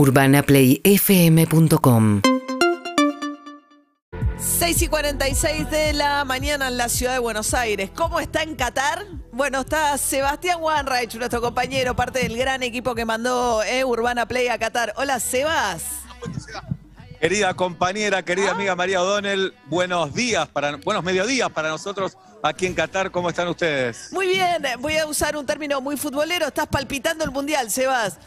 UrbanaPlayFM.com 6 y 46 de la mañana en la ciudad de Buenos Aires. ¿Cómo está en Qatar? Bueno, está Sebastián Wanreich, nuestro compañero, parte del gran equipo que mandó eh, Urbana Play a Qatar. Hola, Sebas. Querida compañera, querida amiga María O'Donnell, buenos días, para, buenos mediodías para nosotros aquí en Qatar. ¿Cómo están ustedes? Muy bien, voy a usar un término muy futbolero. Estás palpitando el Mundial, Sebas.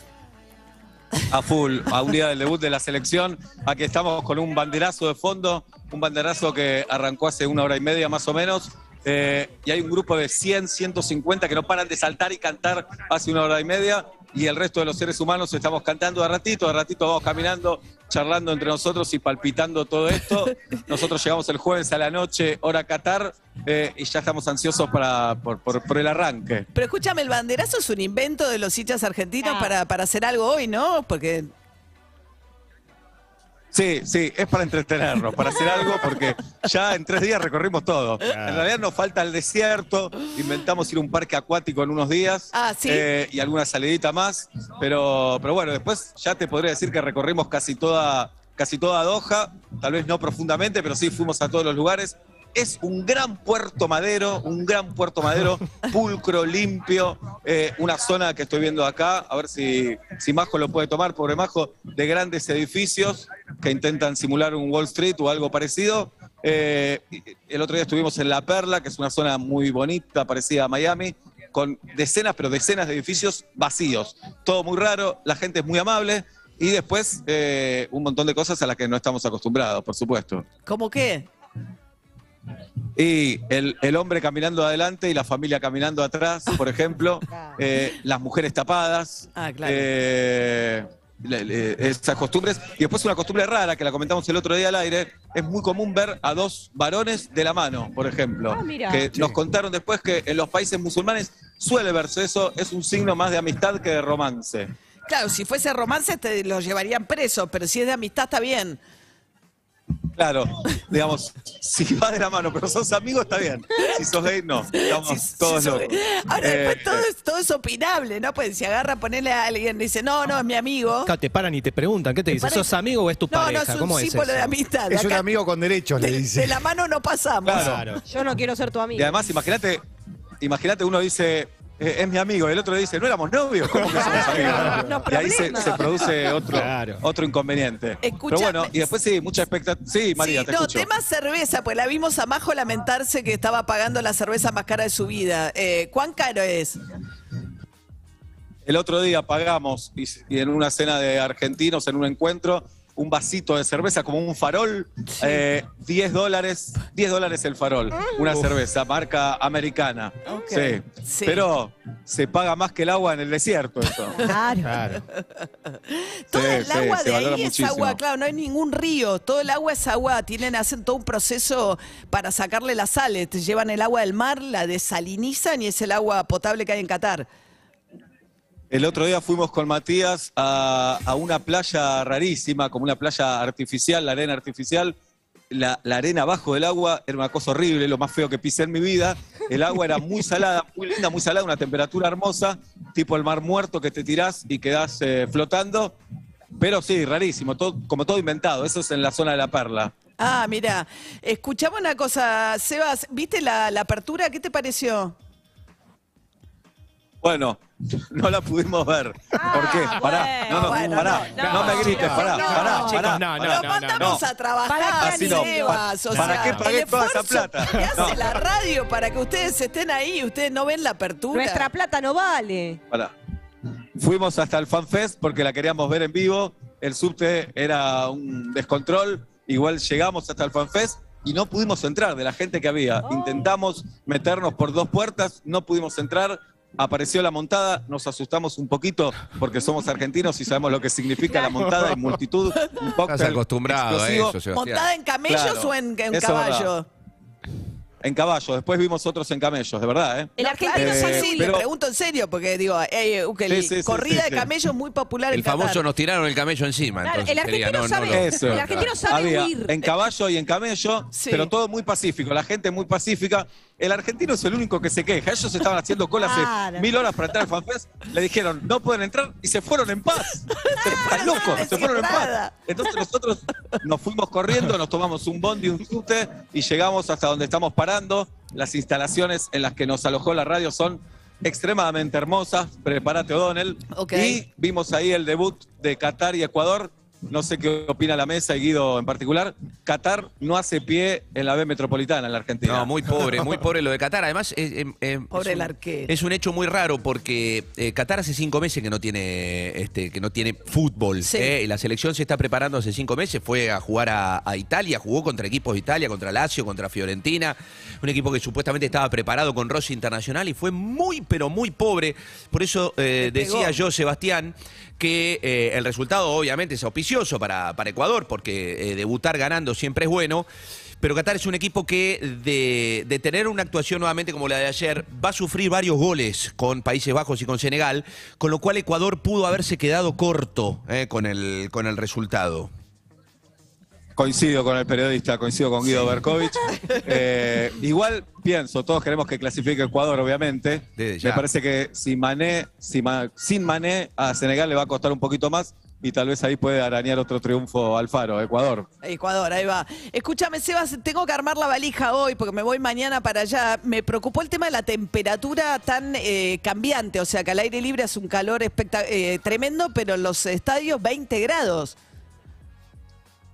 A full, a un día del debut de la selección. Aquí estamos con un banderazo de fondo, un banderazo que arrancó hace una hora y media más o menos. Eh, y hay un grupo de 100, 150 que no paran de saltar y cantar hace una hora y media. Y el resto de los seres humanos estamos cantando a ratito, a ratito vamos caminando, charlando entre nosotros y palpitando todo esto. Nosotros llegamos el jueves a la noche, hora Qatar, eh, y ya estamos ansiosos para, por, por- por el arranque. Pero escúchame, el banderazo es un invento de los hinchas argentinos para, para hacer algo hoy, ¿no? Porque Sí, sí, es para entretenernos, para hacer algo, porque ya en tres días recorrimos todo. En realidad nos falta el desierto, inventamos ir a un parque acuático en unos días Ah, ¿sí? eh, y alguna salidita más, pero, pero bueno, después ya te podría decir que recorrimos casi toda, casi toda Doha, tal vez no profundamente, pero sí fuimos a todos los lugares. Es un gran puerto madero, un gran puerto madero, pulcro, limpio, eh, una zona que estoy viendo acá, a ver si, si Majo lo puede tomar, pobre Majo, de grandes edificios que intentan simular un Wall Street o algo parecido. Eh, el otro día estuvimos en La Perla, que es una zona muy bonita, parecida a Miami, con decenas, pero decenas de edificios vacíos. Todo muy raro, la gente es muy amable y después eh, un montón de cosas a las que no estamos acostumbrados, por supuesto. ¿cómo qué? Y el, el hombre caminando adelante y la familia caminando atrás, por ejemplo, eh, las mujeres tapadas, Ah, claro. eh, esas costumbres. Y después una costumbre rara que la comentamos el otro día al aire, es muy común ver a dos varones de la mano, por ejemplo. Ah, mira. que nos contaron después que en los países musulmanes suele verse eso, es un signo más de amistad que de romance. Claro, si fuese romance te lo llevarían preso, pero si es de amistad está bien. Claro, digamos, si va de la mano, pero sos amigos, está bien. Si sos gay, no. Estamos todos locos. Ahora Eh, después todo es, todo es opinable, ¿no? Pues si agarra, ponerle a alguien, dice, no, no, es mi amigo. Claro, te paran y te preguntan, ¿qué te dice? parece- ¿Sos amigo o es tu No, no, pareja? es un ¿Cómo es símbolo eso? de amistad. Es un amigo con derechos, le de, dice. de la mano no pasamos. Claro. Yo no quiero ser tu amigo. Y además, imagínate, imagínate uno dice, eh, es mi amigo, y el otro dice, no éramos novios, ¿cómo que somos amigos? No, y ahí se, produce otro, Claro. otro inconveniente. Escucha- Pero bueno, y después sí, mucha expectativa. Sí, María, sí, te no, escucho. tema cerveza, pues la vimos a Majo lamentarse que estaba pagando la cerveza más cara de su vida. Eh, ¿Cuán caro es? El otro día pagamos, y, y en una cena de argentinos, en un encuentro, un vasito de cerveza como un farol, eh, 10 dólares, 10 dólares el farol, una cerveza, marca americana. Ok. Sí. Sí. Pero se paga más que el agua en el desierto eso. Claro. Claro. Toda el sí, agua de ahí es muchísimo. agua, claro, no hay ningún río. Todo el agua es agua, tienen, hacen todo un proceso para sacarle las sales. Te llevan el agua del mar, la desalinizan y es el agua potable que hay en Qatar. El otro día fuimos con Matías a, una playa rarísima, como una playa artificial, la arena artificial. La, arena abajo del agua era una cosa horrible, lo más feo que pisé en mi vida. El agua era muy salada, muy linda, muy salada, una temperatura hermosa, tipo el mar muerto que te tirás y quedás eh, flotando. Pero sí, rarísimo, todo, como todo inventado. Eso es en la zona de la perla. Ah, mira, escuchame una cosa, Sebas, ¿viste la apertura? ¿Qué te pareció? Bueno, no la pudimos ver. ¿Por qué? Pará, no, no, bueno, pará, no, no, me no, grites, no, pará, no, pará, no, no, pará. Lo mandamos no. a trabajar, ¿Para qué Así no, Sebas, o ¿para sea, qué pagué el toda esa esfuerzo plata? que hace No. la radio para que ustedes estén ahí, ustedes no ven la apertura. Nuestra plata no vale. Pará. Fuimos hasta el FanFest porque la queríamos ver en vivo. El subte era un descontrol. Igual llegamos hasta el FanFest y no pudimos entrar de la gente que había. Intentamos meternos por dos puertas, no pudimos entrar. Apareció la montada, nos asustamos un poquito porque somos argentinos y sabemos lo que significa la montada y multitud. Un Estás acostumbrado a eso, Sebastián. ¿Montada en camellos Claro, o en, en eso es caballo? En caballo, después vimos otros en camellos, de verdad, ¿eh? El No, argentino Eh, sí, sí, pero- le pregunto en serio, porque digo, que Sí, sí, sí, corrida sí, de sí. camello es muy popular en El famoso Qatar. nos tiraron el camello encima. Claro, entonces el argentino no, no, sabe- no. Eso. El argentino sabe Había huir. en caballo y en camello, Sí. pero todo muy pacífico. La gente muy pacífica. El argentino es el único que se queja. Ellos estaban haciendo cola hace mil horas para entrar al FanFest. Le dijeron, no pueden entrar y se fueron en paz. Están locos, se fueron en paz. Entonces nosotros nos fuimos corriendo, nos tomamos un bondi, un sute y llegamos hasta donde estamos parando. Las instalaciones en las que nos alojó la radio son extremadamente hermosas. Prepárate, O'Donnell. Ok. Y vimos ahí el debut de Qatar y Ecuador. No sé qué opina la mesa y Guido en particular. Qatar no hace pie en la B metropolitana en la Argentina. No, muy pobre, muy pobre lo de Qatar. Además, eh, eh, eh, Pobre es el un- arquero. Es un hecho muy raro porque eh, Qatar hace cinco meses que no tiene, este, que no tiene fútbol. Sí. eh, y la selección se está preparando hace cinco meses. Fue a jugar a, a Italia, jugó contra equipos de Italia, contra Lazio, contra Fiorentina. Un equipo que supuestamente estaba preparado con Rossi Internacional y fue muy, pero muy pobre. Por eso eh, decía yo, Sebastián, que eh, el resultado obviamente es auspicioso para, para Ecuador, porque eh, debutar ganando siempre es bueno. Pero Qatar es un equipo que de, de tener una actuación nuevamente como la de ayer, va a sufrir varios goles con Países Bajos y con Senegal, con lo cual Ecuador pudo haberse quedado corto eh, con, el, con el resultado. Coincido con el periodista, coincido con Guido Berkovich. Eh, igual pienso, todos queremos que clasifique Ecuador, obviamente. Me parece que si Mané, si Ma- sin Mané a Senegal le va a costar un poquito más y tal vez ahí puede arañar otro triunfo Alfaro, Ecuador. Ecuador, ahí va. Escúchame, Sebas, tengo que armar la valija hoy porque me voy mañana para allá. Me preocupó el tema de la temperatura tan eh, cambiante, o sea que al aire libre hace un calor eh, tremendo, pero en los estadios 20 grados.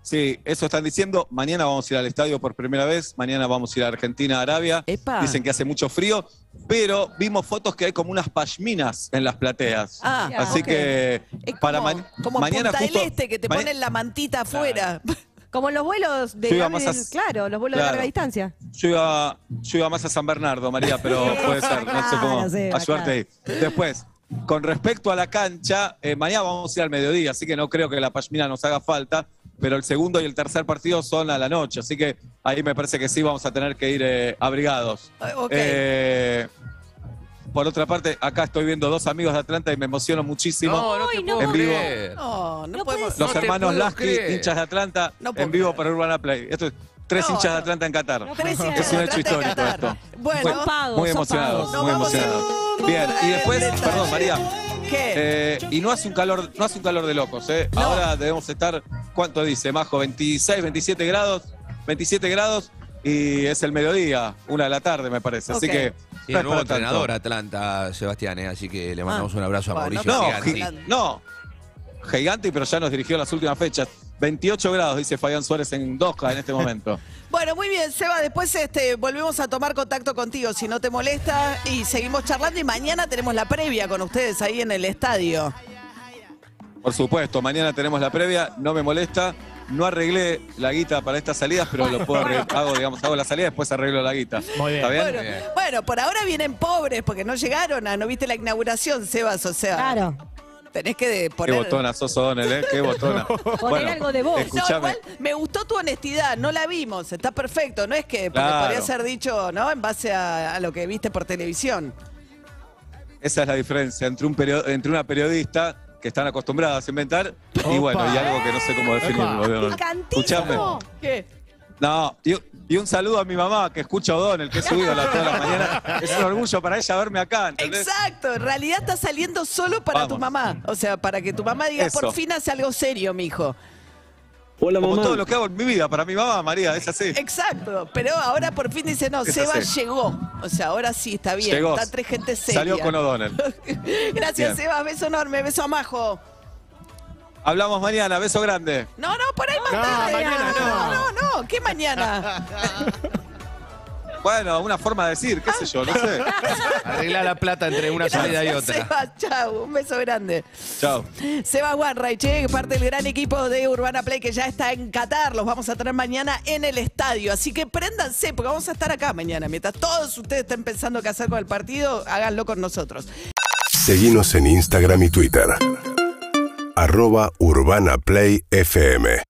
Sí, eso están diciendo. Mañana vamos a ir al estadio por primera vez. Mañana vamos a ir a Argentina, Arabia. Epa. Dicen que hace mucho frío, pero vimos fotos que hay como unas pashminas en las plateas. Ah, Así que Es para como, ma- como mañana Punta justo- del Este, que te ponen la mantita afuera. Como los vuelos de Yo iba avión, más a- claro, los vuelos Claro. de larga distancia. Yo iba, yo iba más a San Bernardo, María, pero puede ser, no sé cómo. Ayudarte ahí. Después, con respecto a la cancha, eh, mañana vamos a ir al mediodía, así que no creo que la pashmina nos haga falta, pero el segundo y el tercer partido son a la noche, así que ahí me parece que sí vamos a tener que ir eh, abrigados. Ah. Eh, por otra parte, acá estoy viendo dos amigos de Atlanta y me emociono muchísimo. no Ay, te no. puedo En vivo. creer. No, no, No podemos. Los No hermanos Lasky, creer. hinchas de Atlanta, No en vivo creer. por Urbana Play. Esto es tres No, hinchas de no. Atlanta en Qatar. No Tres Es un hecho histórico esto. Bueno, Fue Son pagos, muy son emocionados, muy emocionados. Bien, y después, perdón, María, ¿qué? eh, y no hace un calor, no hace un calor de locos, ¿eh? No. Ahora debemos estar, ¿cuánto dice, Majo? 26, 27 grados, 27 grados y es el mediodía, una de la tarde me parece. Así que Y no el nuevo tanto. entrenador Atlanta, Sebastián, eh, así que le mandamos Ah, un abrazo a bueno, Mauricio No, Giganti. gi- no, gigante, pero ya nos dirigió las últimas fechas. 28 grados, dice Fabián Suárez en Doha en este momento. Bueno, muy bien, Seba, después este, volvemos a tomar contacto contigo, si no te molesta, y seguimos charlando y mañana tenemos la previa con ustedes ahí en el estadio. Por supuesto, mañana tenemos la previa, no me molesta. No arreglé la guita para estas salidas, pero lo puedo arreglar. Hago, digamos, hago la salida, después arreglo la guita. Muy bien. ¿Está bien? Bueno, Bien. bueno, por ahora vienen pobres porque no llegaron a, no viste la inauguración, Sebas, o sea, Claro. tenés que de- Qué poner... botona sos, O'Donnell, ¿eh? Qué botona. Poner algo de vos. No, igual me gustó tu honestidad, no la vimos, está perfecto, no es que Claro. podría ser dicho, ¿no? En base a, a lo que viste por televisión. Esa es la diferencia entre, un entre una periodista que están acostumbradas a inventar y bueno, y algo que no sé cómo definirlo. Escuchame. ¿Qué? No, y, y un saludo a mi mamá que escucha a O'Donnell, que es su ídola todas las mañanas. Es un orgullo para ella verme acá. ¿entendés? Exacto, en realidad está saliendo solo para tu mamá. O sea, para que tu mamá diga, Eso. por fin hace algo serio, mijo. Hola Como mamá. todo lo que hago en mi vida, para mi mamá, María, es así. Exacto, pero ahora por fin dice, no, Es Seba así. llegó. O sea, ahora sí, está bien. Llegó. Está tres gente seria. Salió con O'Donnell. Gracias, Bien. Seba. Beso enorme, beso a Majo. Hablamos mañana, beso grande. No, no, por ahí más No, tarde. mañana no, no. no, no, ¿qué mañana? Bueno, una forma de decir, qué sé yo, no sé. Arregla la plata entre una salida y otra. Seba, chau, un beso grande. Chao. Seba Wanreich, parte del gran equipo de Urbana Play que ya está en Qatar. Los vamos a tener mañana en el estadio. Así que préndanse, porque vamos a estar acá mañana. Mientras todos ustedes estén pensando qué hacer con el partido, háganlo con nosotros. Seguinos en Instagram y Twitter. Arroba Urbana Play FM.